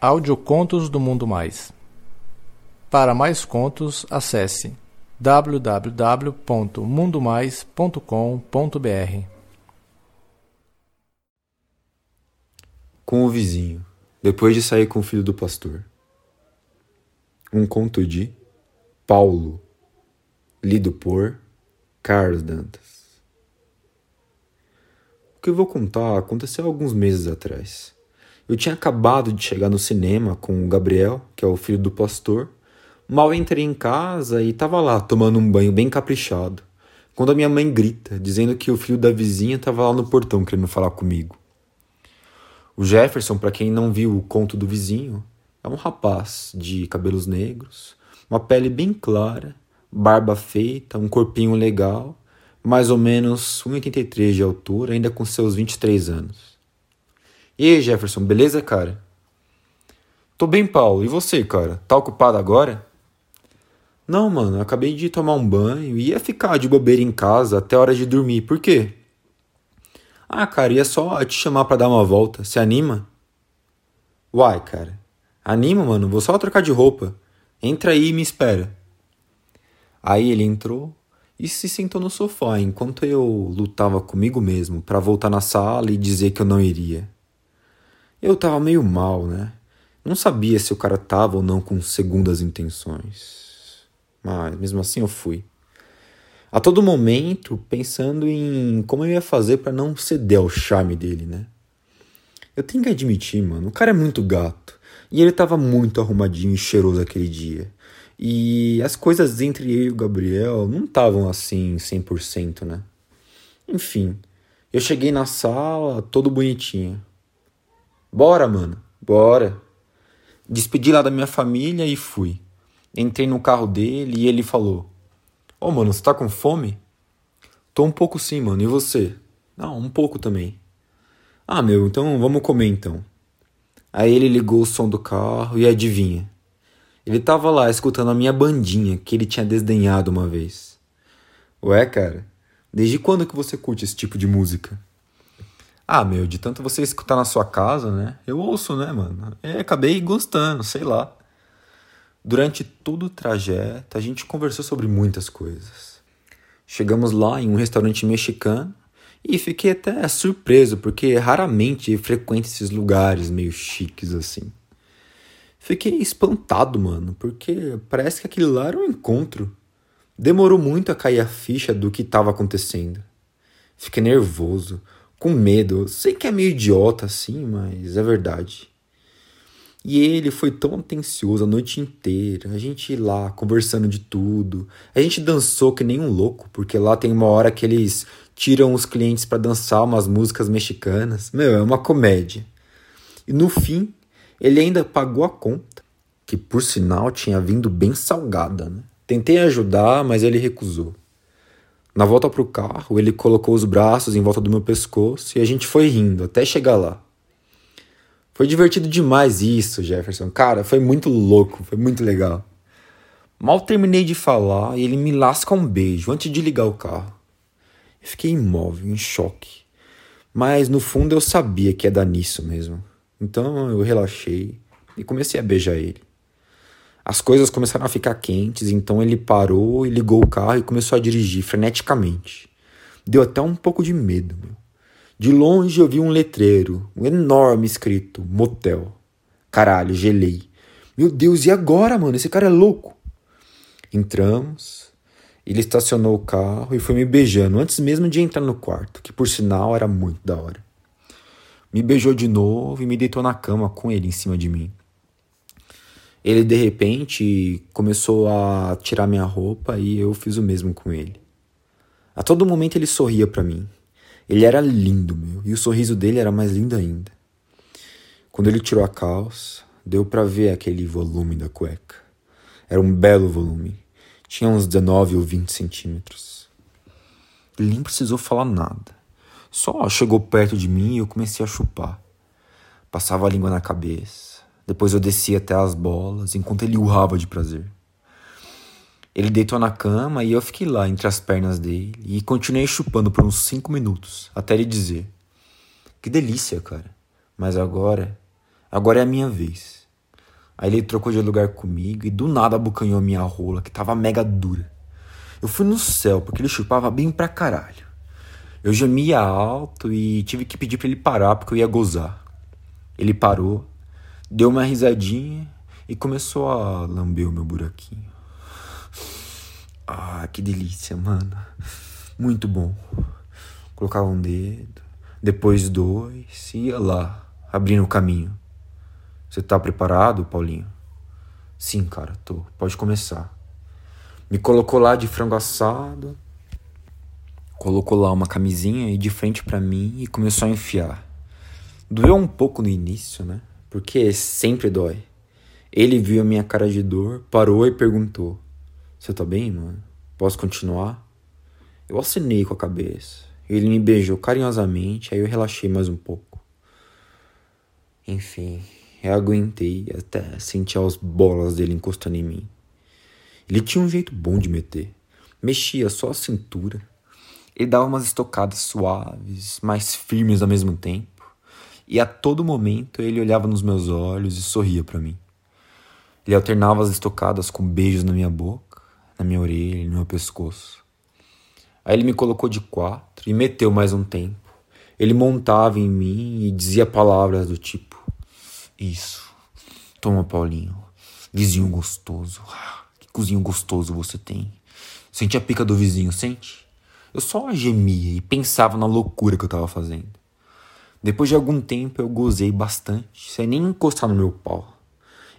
Audiocontos do Mundo Mais. Para mais contos, acesse www.mundomais.com.br. Com o vizinho, depois de sair com o filho do pastor. Um conto de Paulo, lido por Carlos Dantas. O que eu vou contar aconteceu alguns meses atrás. Eu tinha acabado de chegar no cinema com o Gabriel, que é o filho do pastor. Mal entrei em casa e estava lá tomando um banho bem caprichado. Quando a minha mãe grita, dizendo que o filho da vizinha estava lá no portão querendo falar comigo. O Jefferson, para quem não viu o conto do vizinho, é um rapaz de cabelos negros, uma pele bem clara, barba feita, um corpinho legal, mais ou menos 1,83 de altura, ainda com seus 23 anos. E aí, Jefferson, beleza, cara? Tô bem, Paulo. E você, cara? Tá ocupado agora? Não, mano, acabei de tomar um banho e ia ficar de bobeira em casa até a hora de dormir. Por quê? Ah, cara, ia só te chamar para dar uma volta. Se anima? Uai, cara. Anima, mano. Vou só trocar de roupa. Entra aí e me espera. Aí ele entrou e se sentou no sofá enquanto eu lutava comigo mesmo para voltar na sala e dizer que eu não iria. Eu tava meio mal, né? Não sabia se o cara tava ou não com segundas intenções. Mas mesmo assim eu fui. A todo momento pensando em como eu ia fazer para não ceder ao charme dele, né? Eu tenho que admitir, mano, o cara é muito gato. E ele tava muito arrumadinho e cheiroso aquele dia. E as coisas entre eu e o Gabriel não estavam assim 100%, né? Enfim, eu cheguei na sala todo bonitinho. Bora, mano, bora. Despedi lá da minha família e fui. Entrei no carro dele e ele falou: Ô, oh, mano, você tá com fome? Tô um pouco sim, mano. E você? Não, um pouco também. Ah, meu, então vamos comer então. Aí ele ligou o som do carro e adivinha? Ele tava lá escutando a minha bandinha que ele tinha desdenhado uma vez. Ué, cara, desde quando que você curte esse tipo de música? Ah, meu, de tanto você escutar na sua casa, né? Eu ouço, né, mano? E acabei gostando, sei lá. Durante todo o trajeto, a gente conversou sobre muitas coisas. Chegamos lá em um restaurante mexicano e fiquei até surpreso, porque raramente frequento esses lugares meio chiques assim. Fiquei espantado, mano, porque parece que aquele lá era um encontro. Demorou muito a cair a ficha do que estava acontecendo. Fiquei nervoso com medo. Sei que é meio idiota assim, mas é verdade. E ele foi tão atencioso a noite inteira, a gente lá conversando de tudo. A gente dançou que nem um louco, porque lá tem uma hora que eles tiram os clientes para dançar umas músicas mexicanas. Meu, é uma comédia. E no fim, ele ainda pagou a conta, que por sinal tinha vindo bem salgada, né? Tentei ajudar, mas ele recusou. Na volta pro carro, ele colocou os braços em volta do meu pescoço e a gente foi rindo até chegar lá. Foi divertido demais isso, Jefferson. Cara, foi muito louco, foi muito legal. Mal terminei de falar e ele me lasca um beijo antes de ligar o carro. Eu fiquei imóvel, em choque. Mas no fundo eu sabia que ia dar nisso mesmo. Então eu relaxei e comecei a beijar ele. As coisas começaram a ficar quentes, então ele parou e ligou o carro e começou a dirigir freneticamente. Deu até um pouco de medo, meu. De longe eu vi um letreiro, um enorme escrito motel. Caralho, gelei. Meu Deus, e agora, mano? Esse cara é louco. Entramos. Ele estacionou o carro e foi me beijando antes mesmo de entrar no quarto, que por sinal era muito da hora. Me beijou de novo e me deitou na cama com ele em cima de mim. Ele de repente começou a tirar minha roupa e eu fiz o mesmo com ele. A todo momento ele sorria para mim. Ele era lindo, meu, e o sorriso dele era mais lindo ainda. Quando ele tirou a calça, deu para ver aquele volume da cueca. Era um belo volume. Tinha uns 19 ou 20 centímetros. Ele nem precisou falar nada. Só chegou perto de mim e eu comecei a chupar. Passava a língua na cabeça depois eu desci até as bolas, enquanto ele urrava de prazer. Ele deitou na cama e eu fiquei lá entre as pernas dele e continuei chupando por uns cinco minutos, até ele dizer: Que delícia, cara. Mas agora, agora é a minha vez. Aí ele trocou de lugar comigo e do nada abocanhou minha rola, que tava mega dura. Eu fui no céu, porque ele chupava bem pra caralho. Eu gemia alto e tive que pedir para ele parar porque eu ia gozar. Ele parou, deu uma risadinha e começou a lamber o meu buraquinho. Ah, que delícia, mano. Muito bom. Colocava um dedo, depois dois, ia lá, abrindo o caminho. Você tá preparado, Paulinho? Sim, cara, tô. Pode começar. Me colocou lá de frango assado, colocou lá uma camisinha e de frente para mim e começou a enfiar. Doeu um pouco no início, né? Porque sempre dói. Ele viu a minha cara de dor, parou e perguntou: Você tá bem, mano? Posso continuar? Eu acenei com a cabeça. Ele me beijou carinhosamente, aí eu relaxei mais um pouco. Enfim, eu aguentei até sentir as bolas dele encostando em mim. Ele tinha um jeito bom de meter. Mexia só a cintura. Ele dava umas estocadas suaves, mais firmes ao mesmo tempo. E a todo momento ele olhava nos meus olhos e sorria para mim. Ele alternava as estocadas com beijos na minha boca, na minha orelha no meu pescoço. Aí ele me colocou de quatro e meteu mais um tempo. Ele montava em mim e dizia palavras do tipo: Isso, toma, Paulinho, vizinho gostoso. Cozinho gostoso você tem. Sente a pica do vizinho, sente? Eu só gemia e pensava na loucura que eu tava fazendo. Depois de algum tempo eu gozei bastante, sem nem encostar no meu pau.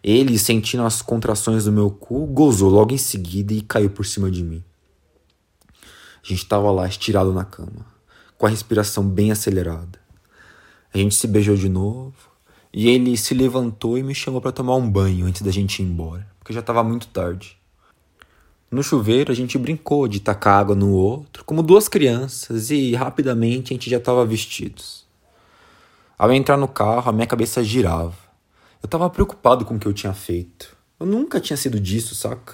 Ele, sentindo as contrações do meu cu, gozou logo em seguida e caiu por cima de mim. A gente tava lá estirado na cama, com a respiração bem acelerada. A gente se beijou de novo e ele se levantou e me chamou para tomar um banho antes da gente ir embora, porque já estava muito tarde. No chuveiro a gente brincou de tacar água no outro, como duas crianças, e rapidamente a gente já estava vestidos. Ao entrar no carro, a minha cabeça girava. Eu estava preocupado com o que eu tinha feito. Eu nunca tinha sido disso, saca?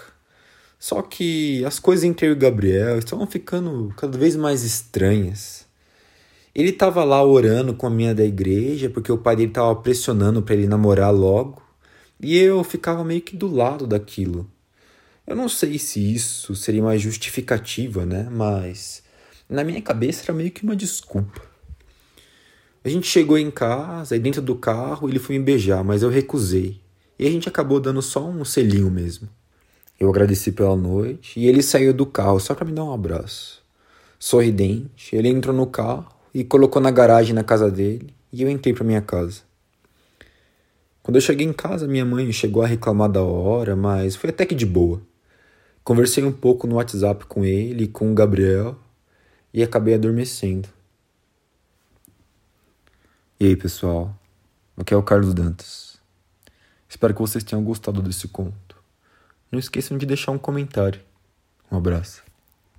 Só que as coisas entre eu e Gabriel estavam ficando cada vez mais estranhas. Ele estava lá orando com a minha da igreja, porque o pai dele estava pressionando para ele namorar logo, e eu ficava meio que do lado daquilo. Eu não sei se isso seria uma justificativa, né? Mas na minha cabeça era meio que uma desculpa. A gente chegou em casa, e dentro do carro ele foi me beijar, mas eu recusei. E a gente acabou dando só um selinho mesmo. Eu agradeci pela noite e ele saiu do carro só para me dar um abraço. Sorridente, ele entrou no carro e colocou na garagem na casa dele e eu entrei para minha casa. Quando eu cheguei em casa, minha mãe chegou a reclamar da hora, mas foi até que de boa. Conversei um pouco no WhatsApp com ele e com o Gabriel e acabei adormecendo. E aí, pessoal? Aqui é o Carlos Dantas. Espero que vocês tenham gostado desse conto. Não esqueçam de deixar um comentário. Um abraço.